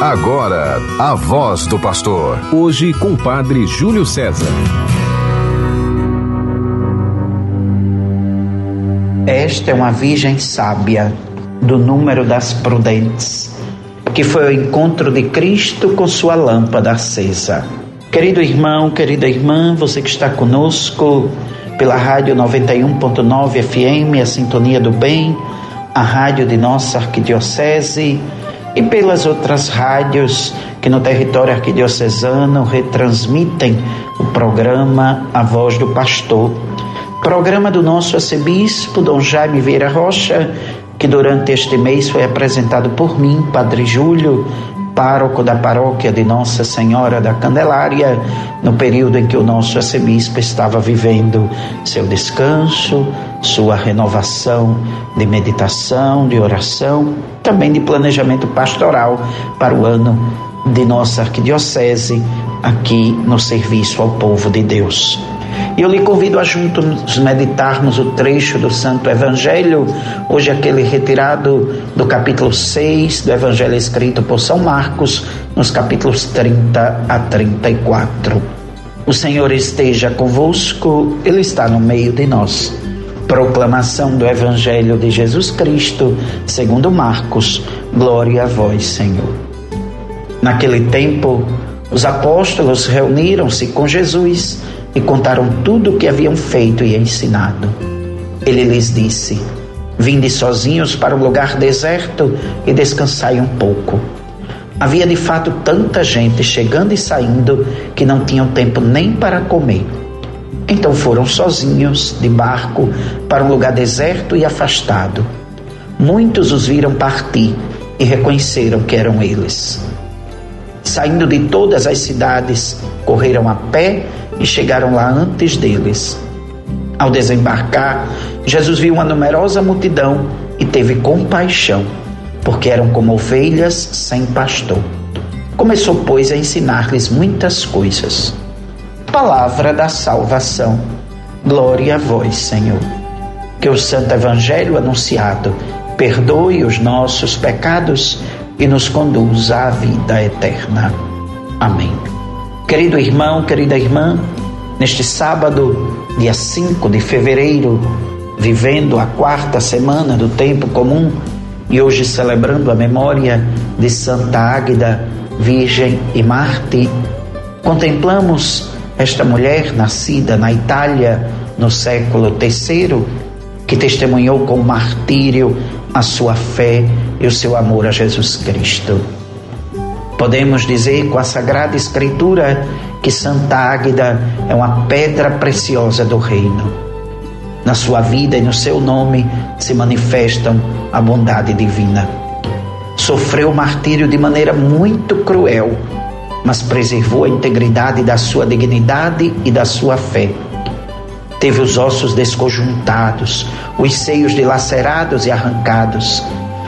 Agora, a voz do pastor. Hoje com o padre Júlio César. Esta é uma virgem sábia, do número das prudentes, que foi ao encontro de Cristo com sua lâmpada acesa. Querido irmão, querida irmã, você que está conosco pela Rádio 91.9 FM, a Sintonia do Bem, a rádio de nossa arquidiocese e pelas outras rádios que no território arquidiocesano retransmitem o programa A Voz do Pastor. Programa do nosso arcebispo, Dom Jaime Vieira Rocha, que durante este mês foi apresentado por mim, Padre Júlio, pároco da paróquia de Nossa Senhora da Candelária, no período em que o nosso arcebispo estava vivendo seu descanso, sua renovação de meditação, de oração, também de planejamento pastoral para o ano de nossa arquidiocese aqui no serviço ao povo de Deus. E eu lhe convido a juntos meditarmos o trecho do Santo Evangelho, hoje aquele retirado do capítulo 6 do Evangelho escrito por São Marcos, nos capítulos 30 a 34. O Senhor esteja convosco, Ele está no meio de nós. Proclamação do Evangelho de Jesus Cristo, segundo Marcos. Glória a vós, Senhor. Naquele tempo, os apóstolos reuniram-se com Jesus e contaram tudo o que haviam feito e ensinado. Ele lhes disse: Vinde sozinhos para um lugar deserto e descansai um pouco. Havia de fato tanta gente chegando e saindo que não tinham tempo nem para comer. Então foram sozinhos, de barco, para um lugar deserto e afastado. Muitos os viram partir e reconheceram que eram eles. Saindo de todas as cidades, correram a pé e chegaram lá antes deles. Ao desembarcar, Jesus viu uma numerosa multidão e teve compaixão, porque eram como ovelhas sem pastor. Começou, pois, a ensinar-lhes muitas coisas. Palavra da salvação. Glória a vós, Senhor. Que o Santo Evangelho anunciado perdoe os nossos pecados e nos conduza à vida eterna. Amém. Querido irmão, querida irmã, neste sábado, dia 5 de fevereiro, vivendo a quarta semana do tempo comum e hoje celebrando a memória de Santa Águida, Virgem e Marte, contemplamos esta mulher nascida na Itália no século III, que testemunhou com martírio a sua fé e o seu amor a Jesus Cristo. Podemos dizer com a Sagrada Escritura que Santa Águida é uma pedra preciosa do reino. Na sua vida e no seu nome se manifestam a bondade divina. Sofreu martírio de maneira muito cruel, mas preservou a integridade da sua dignidade e da sua fé. Teve os ossos desconjuntados, os seios dilacerados e arrancados,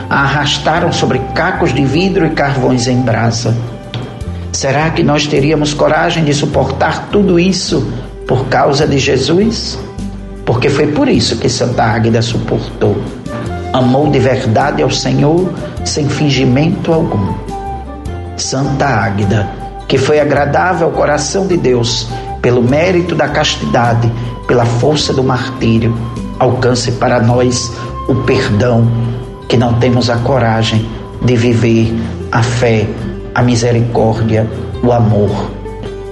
a arrastaram sobre cacos de vidro e carvões em brasa. Será que nós teríamos coragem de suportar tudo isso por causa de Jesus? Porque foi por isso que Santa Águida suportou. Amou de verdade ao Senhor sem fingimento algum. Santa Águida, que foi agradável ao coração de Deus pelo mérito da castidade, pela força do martírio, alcance para nós o perdão que não temos a coragem de viver a fé, a misericórdia, o amor.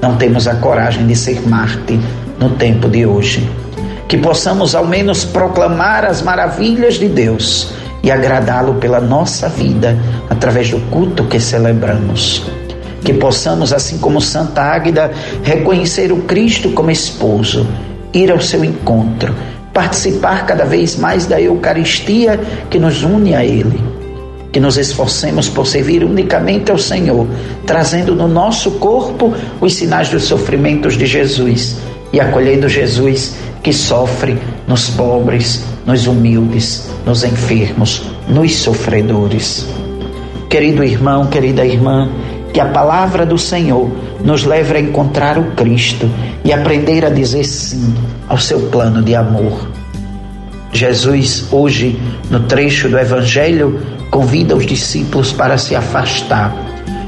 Não temos a coragem de ser Marte no tempo de hoje. Que possamos ao menos proclamar as maravilhas de Deus e agradá-lo pela nossa vida através do culto que celebramos. Que possamos, assim como Santa Águida, reconhecer o Cristo como esposo, ir ao seu encontro, participar cada vez mais da Eucaristia que nos une a Ele. Que nos esforcemos por servir unicamente ao Senhor, trazendo no nosso corpo os sinais dos sofrimentos de Jesus e acolhendo Jesus que sofre nos pobres, nos humildes, nos enfermos, nos sofredores. Querido irmão, querida irmã, que a palavra do Senhor nos leve a encontrar o Cristo e aprender a dizer sim ao seu plano de amor. Jesus, hoje, no trecho do Evangelho, convida os discípulos para se afastar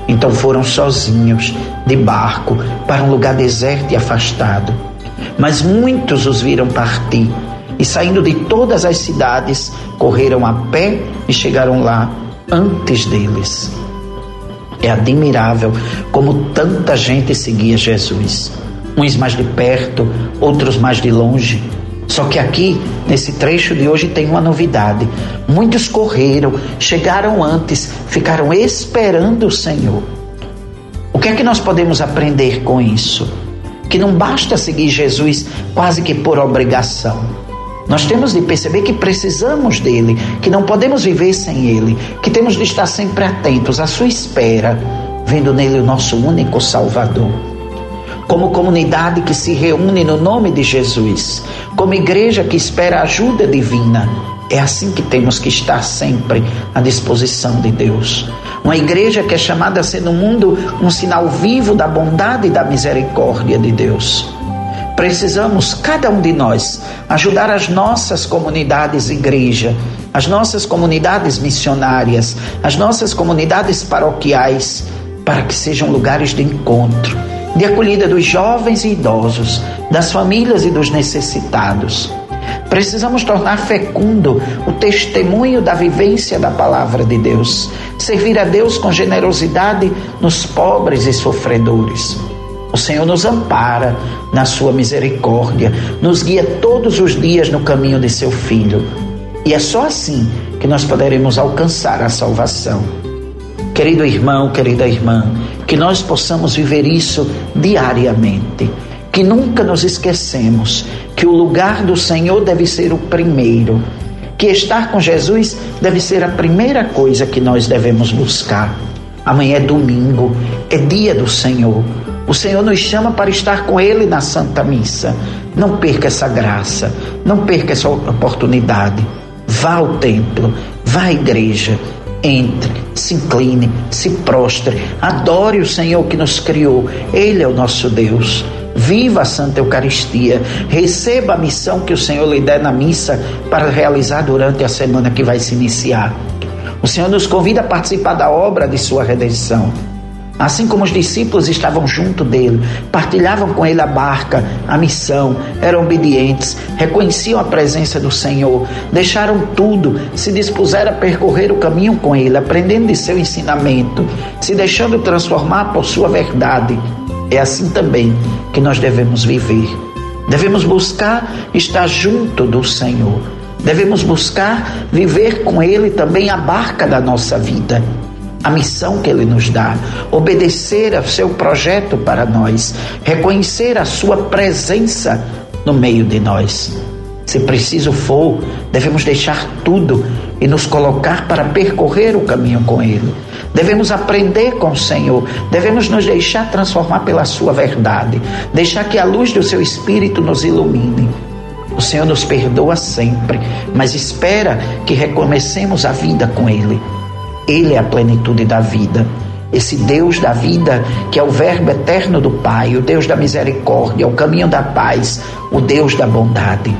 Então foram sozinhos, de barco, para um lugar deserto e afastado. Mas muitos os viram partir e, saindo de todas as cidades, correram a pé e chegaram lá antes deles. É admirável como tanta gente seguia Jesus. Uns mais de perto, outros mais de longe. Só que aqui, nesse trecho de hoje, tem uma novidade. Muitos correram, chegaram antes, ficaram esperando o Senhor. O que é que nós podemos aprender com isso? Que não basta seguir Jesus quase que por obrigação. Nós temos de perceber que precisamos dele, que não podemos viver sem ele, que temos de estar sempre atentos à sua espera, vendo nele o nosso único Salvador. Como comunidade que se reúne no nome de Jesus, como igreja que espera ajuda divina, é assim que temos que estar sempre à disposição de Deus. Uma igreja que é chamada a ser no mundo um sinal vivo da bondade e da misericórdia de Deus. Precisamos, cada um de nós, ajudar as nossas comunidades igreja, as nossas comunidades missionárias, as nossas comunidades paroquiais, para que sejam lugares de encontro, de acolhida dos jovens e idosos, das famílias e dos necessitados. Precisamos tornar fecundo o testemunho da vivência da palavra de Deus, servir a Deus com generosidade nos pobres e sofredores. O Senhor nos ampara na sua misericórdia, nos guia todos os dias no caminho de seu Filho. E é só assim que nós poderemos alcançar a salvação. Querido irmão, querida irmã, que nós possamos viver isso diariamente. Que nunca nos esquecemos que o lugar do Senhor deve ser o primeiro. Que estar com Jesus deve ser a primeira coisa que nós devemos buscar. Amanhã é domingo, é dia do Senhor. O Senhor nos chama para estar com Ele na Santa Missa. Não perca essa graça, não perca essa oportunidade. Vá ao templo, vá à igreja, entre, se incline, se prostre, adore o Senhor que nos criou. Ele é o nosso Deus. Viva a Santa Eucaristia, receba a missão que o Senhor lhe der na missa para realizar durante a semana que vai se iniciar. O Senhor nos convida a participar da obra de sua redenção. Assim como os discípulos estavam junto dele, partilhavam com ele a barca, a missão, eram obedientes, reconheciam a presença do Senhor, deixaram tudo, se dispuseram a percorrer o caminho com ele, aprendendo de seu ensinamento, se deixando transformar por sua verdade. É assim também que nós devemos viver. Devemos buscar estar junto do Senhor. Devemos buscar viver com Ele também a barca da nossa vida a missão que Ele nos dá, obedecer ao seu projeto para nós, reconhecer a sua presença no meio de nós. Se preciso for, devemos deixar tudo e nos colocar para percorrer o caminho com Ele. Devemos aprender com o Senhor, devemos nos deixar transformar pela Sua verdade, deixar que a luz do Seu Espírito nos ilumine. O Senhor nos perdoa sempre, mas espera que recomecemos a vida com Ele. Ele é a plenitude da vida. Esse Deus da vida, que é o Verbo eterno do Pai, o Deus da misericórdia, o caminho da paz, o Deus da bondade.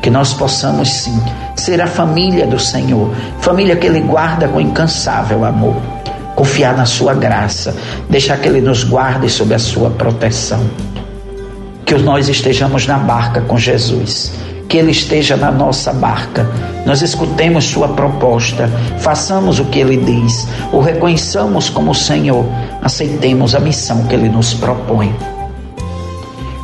Que nós possamos sim ser a família do Senhor, família que Ele guarda com incansável amor. Confiar na Sua graça, deixar que Ele nos guarde sob a Sua proteção. Que nós estejamos na barca com Jesus que Ele esteja na nossa barca. Nós escutemos Sua proposta, façamos o que Ele diz, o reconheçamos como Senhor, aceitemos a missão que Ele nos propõe.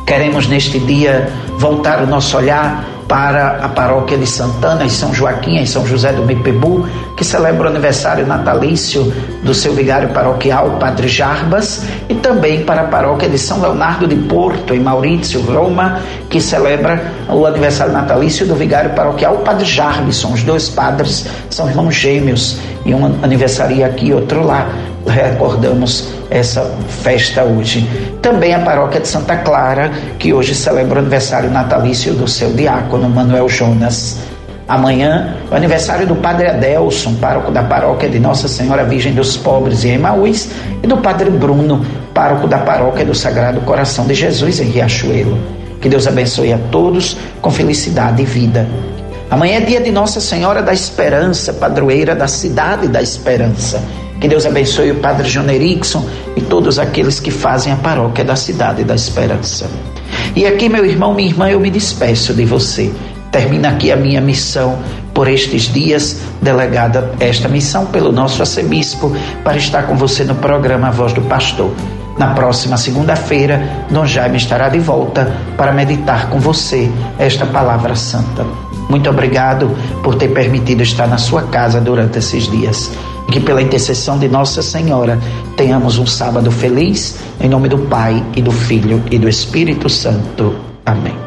Queremos neste dia voltar o nosso olhar para a paróquia de Santana, em São Joaquim, em São José do Mipebu, que celebra o aniversário natalício do seu vigário paroquial, Padre Jarbas, e também para a paróquia de São Leonardo de Porto, em Maurício, Roma, que celebra o aniversário natalício do vigário paroquial, Padre Jarbison. Os dois padres são irmãos gêmeos, e um aniversaria aqui, outro lá recordamos essa festa hoje. Também a paróquia de Santa Clara, que hoje celebra o aniversário natalício do seu diácono Manuel Jonas. Amanhã, o aniversário do Padre Adelson, pároco da paróquia de Nossa Senhora Virgem dos Pobres em Emaús, e do Padre Bruno, pároco da paróquia do Sagrado Coração de Jesus em Riachuelo. Que Deus abençoe a todos com felicidade e vida. Amanhã é dia de Nossa Senhora da Esperança, padroeira da cidade da Esperança. Que Deus abençoe o Padre João Erickson e todos aqueles que fazem a paróquia da Cidade da Esperança. E aqui, meu irmão, minha irmã, eu me despeço de você. Termina aqui a minha missão por estes dias, delegada esta missão pelo nosso arcebispo, para estar com você no programa Voz do Pastor. Na próxima segunda-feira, Dom Jaime estará de volta para meditar com você esta palavra santa. Muito obrigado por ter permitido estar na sua casa durante esses dias. Que pela intercessão de Nossa Senhora tenhamos um sábado feliz, em nome do Pai e do Filho e do Espírito Santo. Amém.